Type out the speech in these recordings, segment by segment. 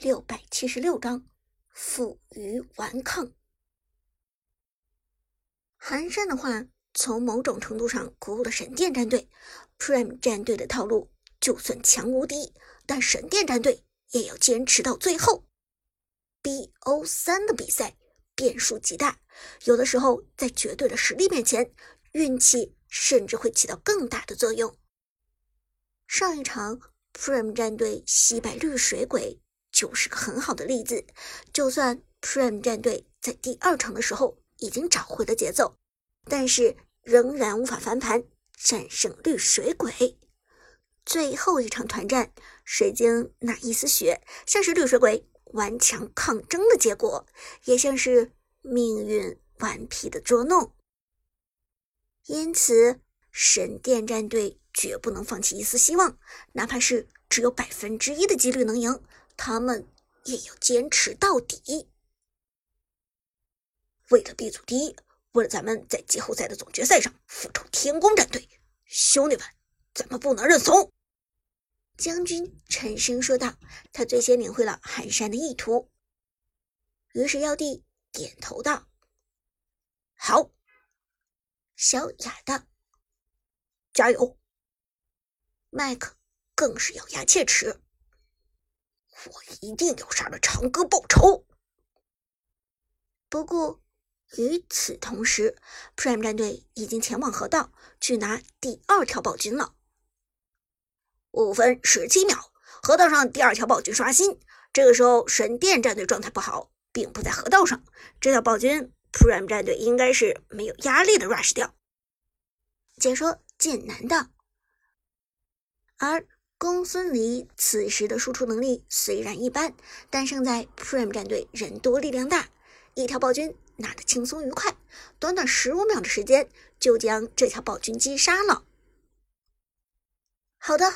六百七十六章负隅顽抗。寒山的话，从某种程度上鼓舞了神殿战队。Prime 战队的套路就算强无敌，但神殿战队也要坚持到最后。BO 三的比赛变数极大，有的时候在绝对的实力面前，运气甚至会起到更大的作用。上一场。Prime 战队惜败绿水鬼就是个很好的例子。就算 Prime 战队在第二场的时候已经找回了节奏，但是仍然无法翻盘战胜绿水鬼。最后一场团战，水晶那一丝血，像是绿水鬼顽强抗争的结果，也像是命运顽皮的捉弄。因此，神殿战队。绝不能放弃一丝希望，哪怕是只有百分之一的几率能赢，他们也要坚持到底。为了 B 组第一，为了咱们在季后赛的总决赛上复仇天宫战队，兄弟们，咱们不能认怂！将军沉声说道，他最先领会了寒山的意图。于是妖帝点头道：“好。”小雅道：“加油！”麦克更是咬牙切齿：“我一定要杀了长歌报仇。”不过与此同时，Prime 战队已经前往河道去拿第二条暴君了。五分十七秒，河道上第二条暴君刷新。这个时候，神殿战队状态不好，并不在河道上。这条暴君，Prime 战队应该是没有压力的 rush 掉。解说剑南道。而公孙离此时的输出能力虽然一般，但胜在 Prime 战队人多力量大，一条暴君拿得轻松愉快，短短十五秒的时间就将这条暴君击杀了。好的，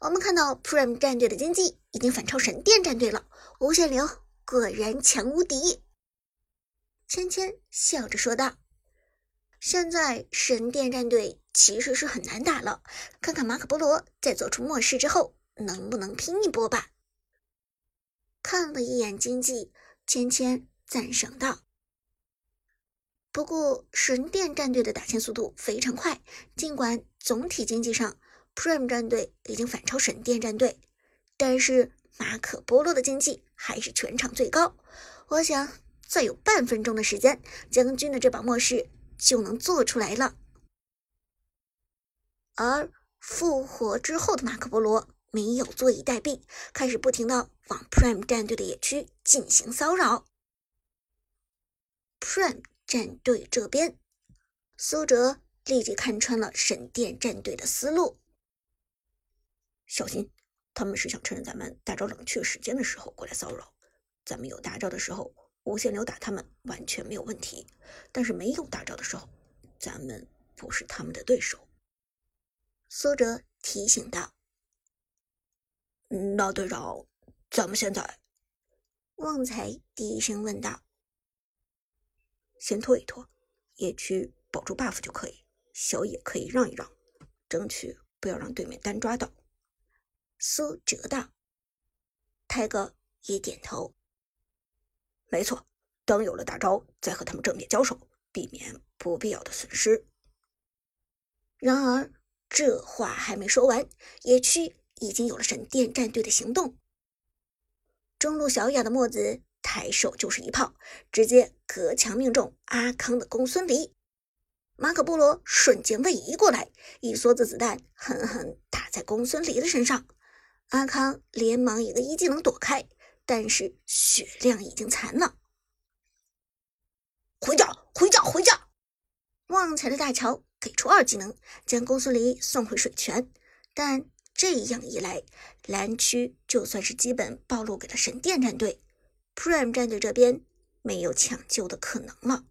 我们看到 Prime 战队的经济已经反超神殿战队了，无限流果然强无敌。芊芊笑着说道：“现在神殿战队。”其实是很难打了，看看马可波罗在做出末世之后能不能拼一波吧。看了一眼经济，芊芊赞赏道：“不过神殿战队的打钱速度非常快，尽管总体经济上 Prime 战队已经反超神殿战队，但是马可波罗的经济还是全场最高。我想再有半分钟的时间，将军的这把末世就能做出来了。”而复活之后的马可波罗没有坐以待毙，开始不停的往 Prime 战队的野区进行骚扰。Prime 战队这边，苏哲立即看穿了神殿战队的思路，小心，他们是想趁着咱们大招冷却时间的时候过来骚扰。咱们有大招的时候，无限流打他们完全没有问题，但是没有大招的时候，咱们不是他们的对手。苏哲提醒道：“那队长，咱们现在？”旺财低声问道：“先拖一拖，野区保住 buff 就可以，小野可以让一让，争取不要让对面单抓到。”苏哲道：“泰哥也点头，没错，等有了大招再和他们正面交手，避免不必要的损失。”然而。这话还没说完，野区已经有了神殿战队的行动。中路小雅的墨子抬手就是一炮，直接隔墙命中阿康的公孙离。马可波罗瞬间位移过来，一梭子子弹狠狠打在公孙离的身上。阿康连忙一个一技能躲开，但是血量已经残了。回家，回家，回家！旺财的大乔。给出二技能，将公孙离送回水泉。但这样一来，蓝区就算是基本暴露给了神殿战队，Prime 战队这边没有抢救的可能了。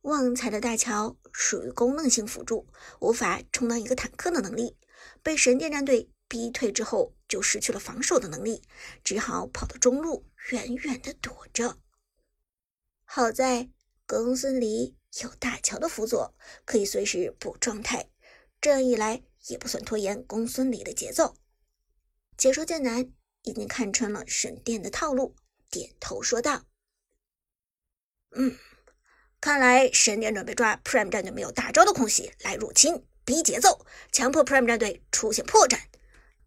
旺财的大乔属于功能性辅助，无法充当一个坦克的能力，被神殿战队逼退之后，就失去了防守的能力，只好跑到中路远远的躲着。好在公孙离。有大乔的辅佐，可以随时补状态，这样一来也不算拖延公孙离的节奏。解说剑南已经看穿了神殿的套路，点头说道：“嗯，看来神殿准备抓 Prime 战队没有大招的空隙来入侵，逼节奏，强迫 Prime 战队出现破绽。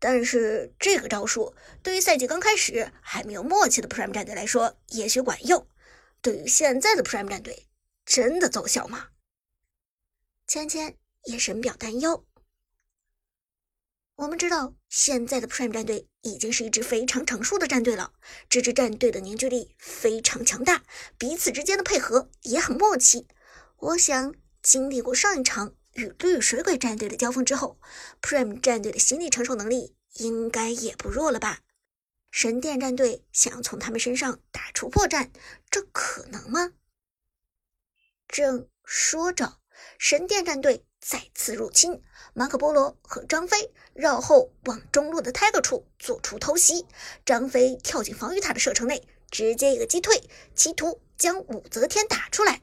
但是这个招数对于赛季刚开始还没有默契的 Prime 战队来说，也许管用。对于现在的 Prime 战队，真的奏效吗？”芊芊也深表担忧。我们知道，现在的 Prime 战队已经是一支非常成熟的战队了。这支战队的凝聚力非常强大，彼此之间的配合也很默契。我想，经历过上一场与绿水鬼战队的交锋之后，Prime 战队的心理承受能力应该也不弱了吧？神殿战队想要从他们身上打出破绽，这可能吗？正说着，神殿战队。再次入侵，马可波罗和张飞绕后往中路的 Tiger 处做出偷袭。张飞跳进防御塔的射程内，直接一个击退，企图将武则天打出来。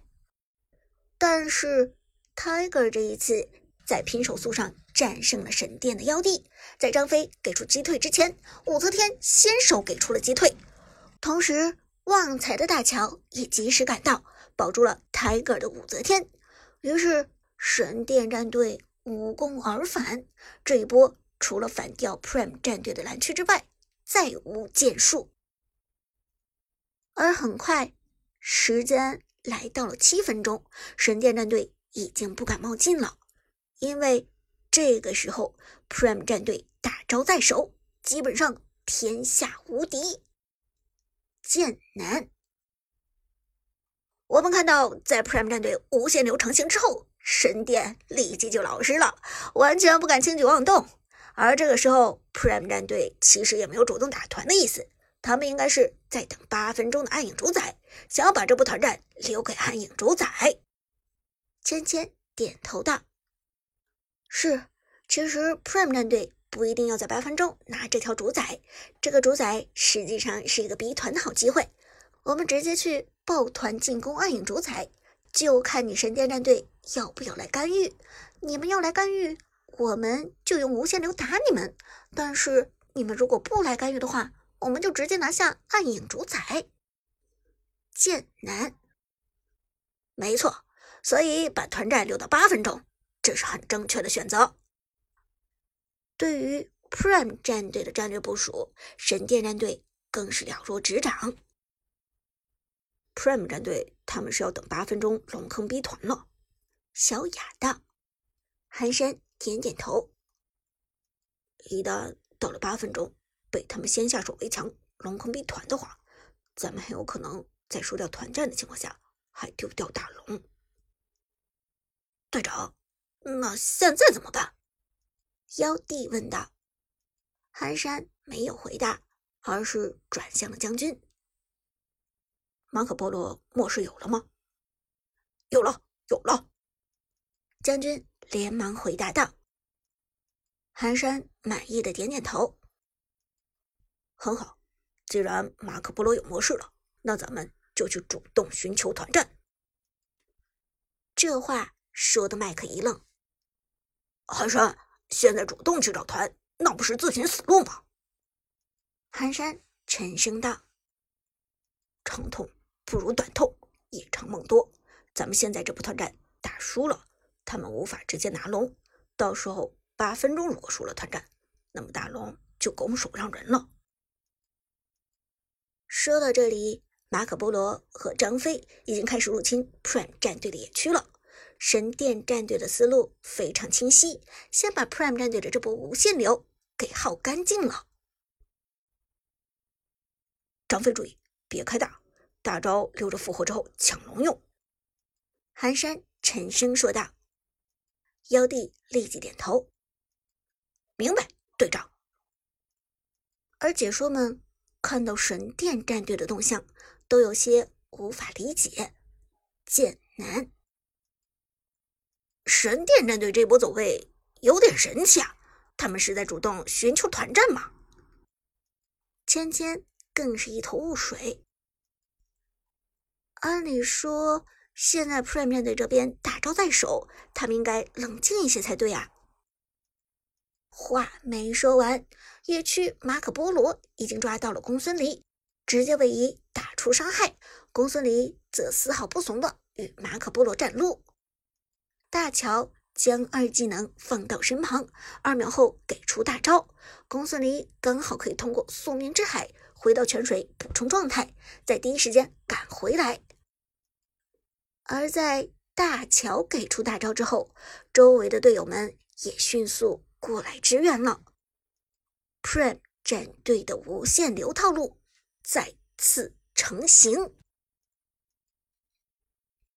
但是 Tiger 这一次在拼手速上战胜了神殿的妖帝。在张飞给出击退之前，武则天先手给出了击退，同时旺财的大乔也及时赶到，保住了 Tiger 的武则天。于是。神殿战队无功而返，这一波除了反掉 Prime 战队的蓝区之外，再无建树。而很快，时间来到了七分钟，神殿战队已经不敢冒进了，因为这个时候 Prime 战队大招在手，基本上天下无敌。剑南，我们看到在 Prime 战队无限流成型之后。神殿立即就老实了，完全不敢轻举妄动。而这个时候，Prime 战队其实也没有主动打团的意思，他们应该是在等八分钟的暗影主宰，想要把这波团战留给暗影主宰。芊芊点头道：“是，其实 Prime 战队不一定要在八分钟拿这条主宰，这个主宰实际上是一个逼团的好机会。我们直接去抱团进攻暗影主宰。”就看你神殿战队要不要来干预。你们要来干预，我们就用无限流打你们；但是你们如果不来干预的话，我们就直接拿下暗影主宰。剑南，没错，所以把团战留到八分钟，这是很正确的选择。对于 Prime 战队的战略部署，神殿战队更是了如指掌。Prime 战队他们是要等八分钟龙坑逼团了，小雅道。寒山点点头。一旦到了八分钟，被他们先下手为强龙坑逼团的话，咱们很有可能在输掉团战的情况下还丢掉大龙。队长，那现在怎么办？妖帝问道。寒山没有回答，而是转向了将军。马可波罗末世有了吗？有了，有了！将军连忙回答道。寒山满意的点点头。很好，既然马可波罗有模式了，那咱们就去主动寻求团战。这话说的麦克一愣。寒山，现在主动去找团，那不是自寻死路吗？寒山沉声道。长痛。不如短痛，夜长梦多。咱们现在这波团战打输了，他们无法直接拿龙。到时候八分钟如果输了团战，那么大龙就拱手让人了。说到这里，马可波罗和张飞已经开始入侵 Prime 战队的野区了。神殿战队的思路非常清晰，先把 Prime 战队的这波无限流给耗干净了。张飞注意，别开大。大招留着复活之后抢龙用。寒山沉声说道。妖帝立即点头，明白，队长。而解说们看到神殿战队的动向，都有些无法理解。剑南，神殿战队这波走位有点神奇啊！他们是在主动寻求团战吗？芊芊更是一头雾水。按理说，现在 Prime 战队这边大招在手，他们应该冷静一些才对啊。话没说完，野区马可波罗已经抓到了公孙离，直接位移打出伤害。公孙离则丝毫不怂的与马可波罗战撸。大乔将二技能放到身旁，二秒后给出大招，公孙离刚好可以通过宿命之海回到泉水补充状态，在第一时间赶回来。而在大乔给出大招之后，周围的队友们也迅速过来支援了。Prime 战队的无限流套路再次成型。